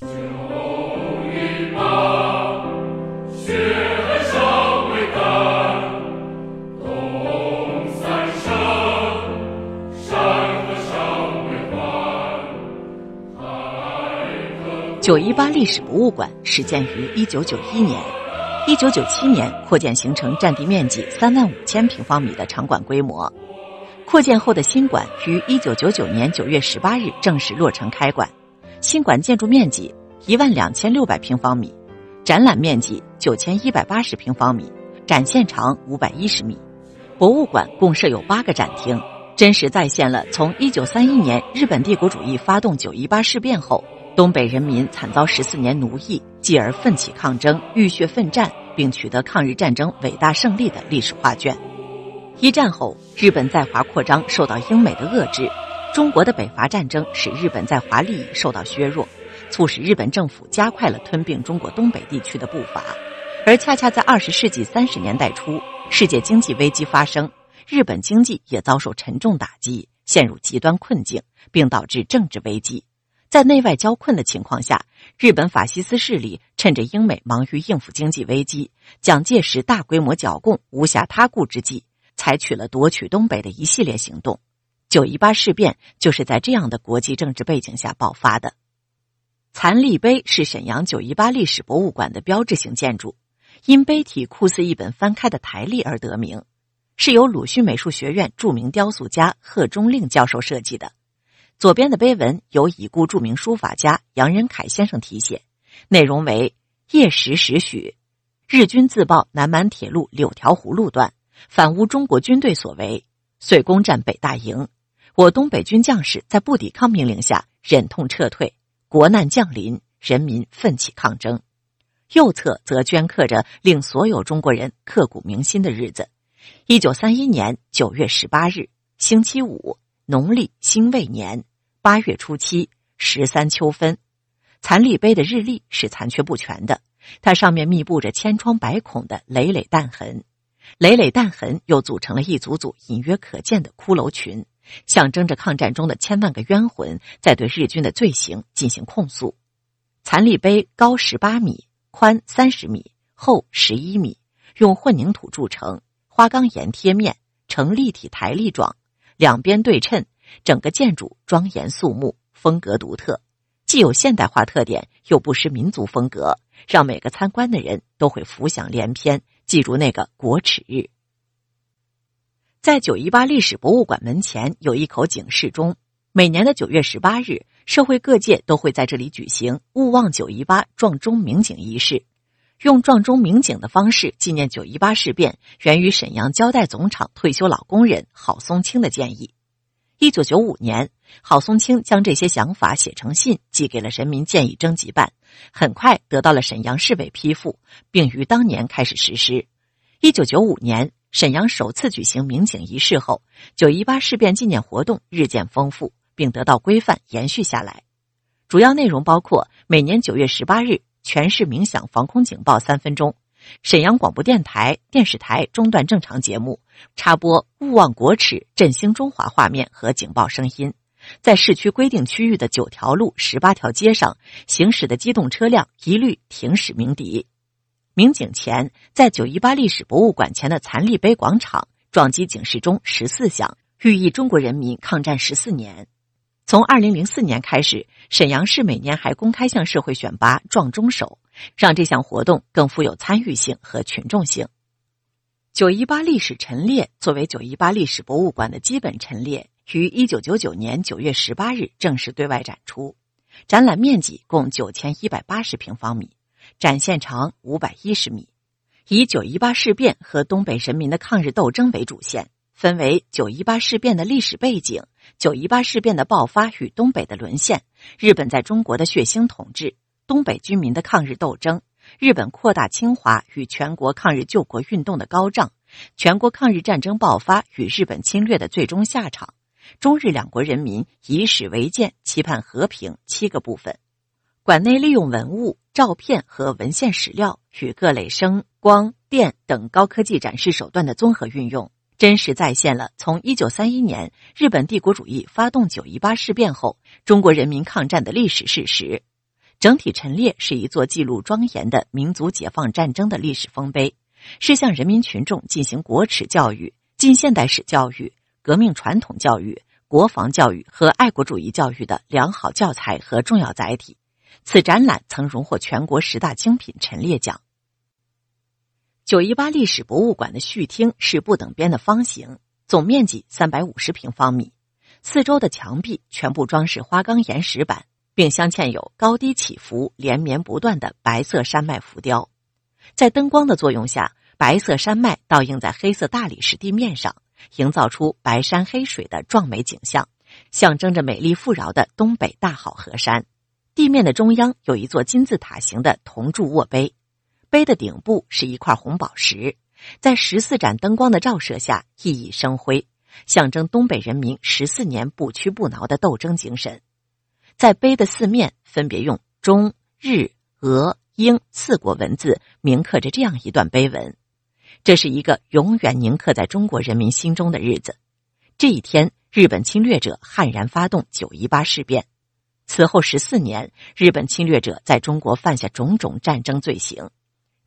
九一八历史博物馆始建于一九九一年，一九九七年扩建形成占地面积三万五千平方米的场馆规模。扩建后的新馆于一九九九年九月十八日正式落成开馆。新馆建筑面积一万两千六百平方米，展览面积九千一百八十平方米，展现长五百一十米。博物馆共设有八个展厅，真实再现了从一九三一年日本帝国主义发动九一八事变后。东北人民惨遭十四年奴役，继而奋起抗争、浴血奋战，并取得抗日战争伟大胜利的历史画卷。一战后，日本在华扩张受到英美的遏制，中国的北伐战争使日本在华利益受到削弱，促使日本政府加快了吞并中国东北地区的步伐。而恰恰在二十世纪三十年代初，世界经济危机发生，日本经济也遭受沉重打击，陷入极端困境，并导致政治危机。在内外交困的情况下，日本法西斯势力趁着英美忙于应付经济危机，蒋介石大规模剿共无暇他顾之际，采取了夺取东北的一系列行动。九一八事变就是在这样的国际政治背景下爆发的。残立碑是沈阳九一八历史博物馆的标志性建筑，因碑体酷似一本翻开的台历而得名，是由鲁迅美术学院著名雕塑家贺中令教授设计的。左边的碑文由已故著名书法家杨仁凯先生题写，内容为：夜时时许，日军自报南满铁路柳条湖路段反诬中国军队所为，遂攻占北大营。我东北军将士在不抵抗命令下忍痛撤退，国难降临，人民奋起抗争。右侧则镌刻着令所有中国人刻骨铭心的日子：一九三一年九月十八日，星期五，农历辛未年。八月初七，十三秋分，残立碑的日历是残缺不全的，它上面密布着千疮百孔的累累弹痕，累累弹痕又组成了一组组隐约可见的骷髅群，象征着抗战中的千万个冤魂在对日军的罪行进行控诉。残立碑高十八米，宽三十米，厚十一米，用混凝土铸成，花岗岩贴面，呈立体台历状，两边对称。整个建筑庄严肃穆，风格独特，既有现代化特点，又不失民族风格，让每个参观的人都会浮想联翩，记住那个国耻日。在九一八历史博物馆门前有一口警示钟，每年的九月十八日，社会各界都会在这里举行“勿忘九一八”撞钟鸣警仪式，用撞钟鸣警的方式纪念九一八事变源于沈阳胶带总厂退休老工人郝松青的建议。一九九五年，郝松青将这些想法写成信，寄给了人民建议征集办，很快得到了沈阳市委批复，并于当年开始实施。一九九五年，沈阳首次举行民警仪式后，九一八事变纪念活动日渐丰富，并得到规范延续下来。主要内容包括每年九月十八日全市鸣响防空警报三分钟。沈阳广播电台、电视台中断正常节目，插播“勿忘国耻，振兴中华”画面和警报声音。在市区规定区域的九条路、十八条街上行驶的机动车辆一律停驶鸣笛。民警前，在九一八历史博物馆前的残立碑广场撞击警示钟十四响，寓意中国人民抗战十四年。从二零零四年开始，沈阳市每年还公开向社会选拔撞钟手。让这项活动更富有参与性和群众性。九一八历史陈列作为九一八历史博物馆的基本陈列，于一九九九年九月十八日正式对外展出。展览面积共九千一百八十平方米，展现长五百一十米，以九一八事变和东北人民的抗日斗争为主线，分为九一八事变的历史背景、九一八事变的爆发与东北的沦陷、日本在中国的血腥统治。东北军民的抗日斗争，日本扩大侵华与全国抗日救国运动的高涨，全国抗日战争爆发与日本侵略的最终下场，中日两国人民以史为鉴，期盼和平七个部分。馆内利用文物、照片和文献史料与各类声、光电等高科技展示手段的综合运用，真实再现了从一九三一年日本帝国主义发动九一八事变后中国人民抗战的历史事实。整体陈列是一座记录庄严的民族解放战争的历史丰碑，是向人民群众进行国耻教育、近现代史教育、革命传统教育、国防教育和爱国主义教育的良好教材和重要载体。此展览曾荣获全国十大精品陈列奖。九一八历史博物馆的序厅是不等边的方形，总面积三百五十平方米，四周的墙壁全部装饰花岗岩石板。并镶嵌有高低起伏、连绵不断的白色山脉浮雕，在灯光的作用下，白色山脉倒映在黑色大理石地面上，营造出白山黑水的壮美景象，象征着美丽富饶的东北大好河山。地面的中央有一座金字塔形的铜铸握碑，碑的顶部是一块红宝石，在十四盏灯光的照射下熠熠生辉，象征东北人民十四年不屈不挠的斗争精神。在碑的四面分别用中、日、俄、英四国文字铭刻着这样一段碑文：这是一个永远铭刻在中国人民心中的日子。这一天，日本侵略者悍然发动九一八事变。此后十四年，日本侵略者在中国犯下种种战争罪行，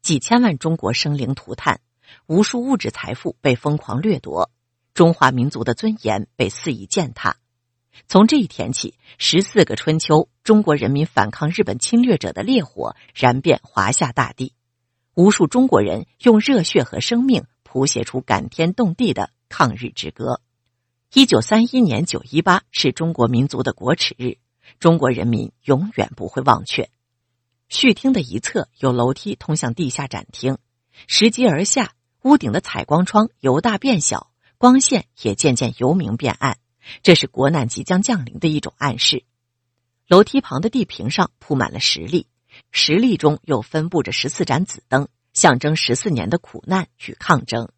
几千万中国生灵涂炭，无数物质财富被疯狂掠夺，中华民族的尊严被肆意践踏。从这一天起，十四个春秋，中国人民反抗日本侵略者的烈火燃遍华夏大地，无数中国人用热血和生命谱写出感天动地的抗日之歌。一九三一年九一八是中国民族的国耻日，中国人民永远不会忘却。序厅的一侧有楼梯通向地下展厅，拾级而下，屋顶的采光窗由大变小，光线也渐渐由明变暗。这是国难即将降临的一种暗示。楼梯旁的地坪上铺满了石粒，石粒中又分布着十四盏紫灯，象征十四年的苦难与抗争。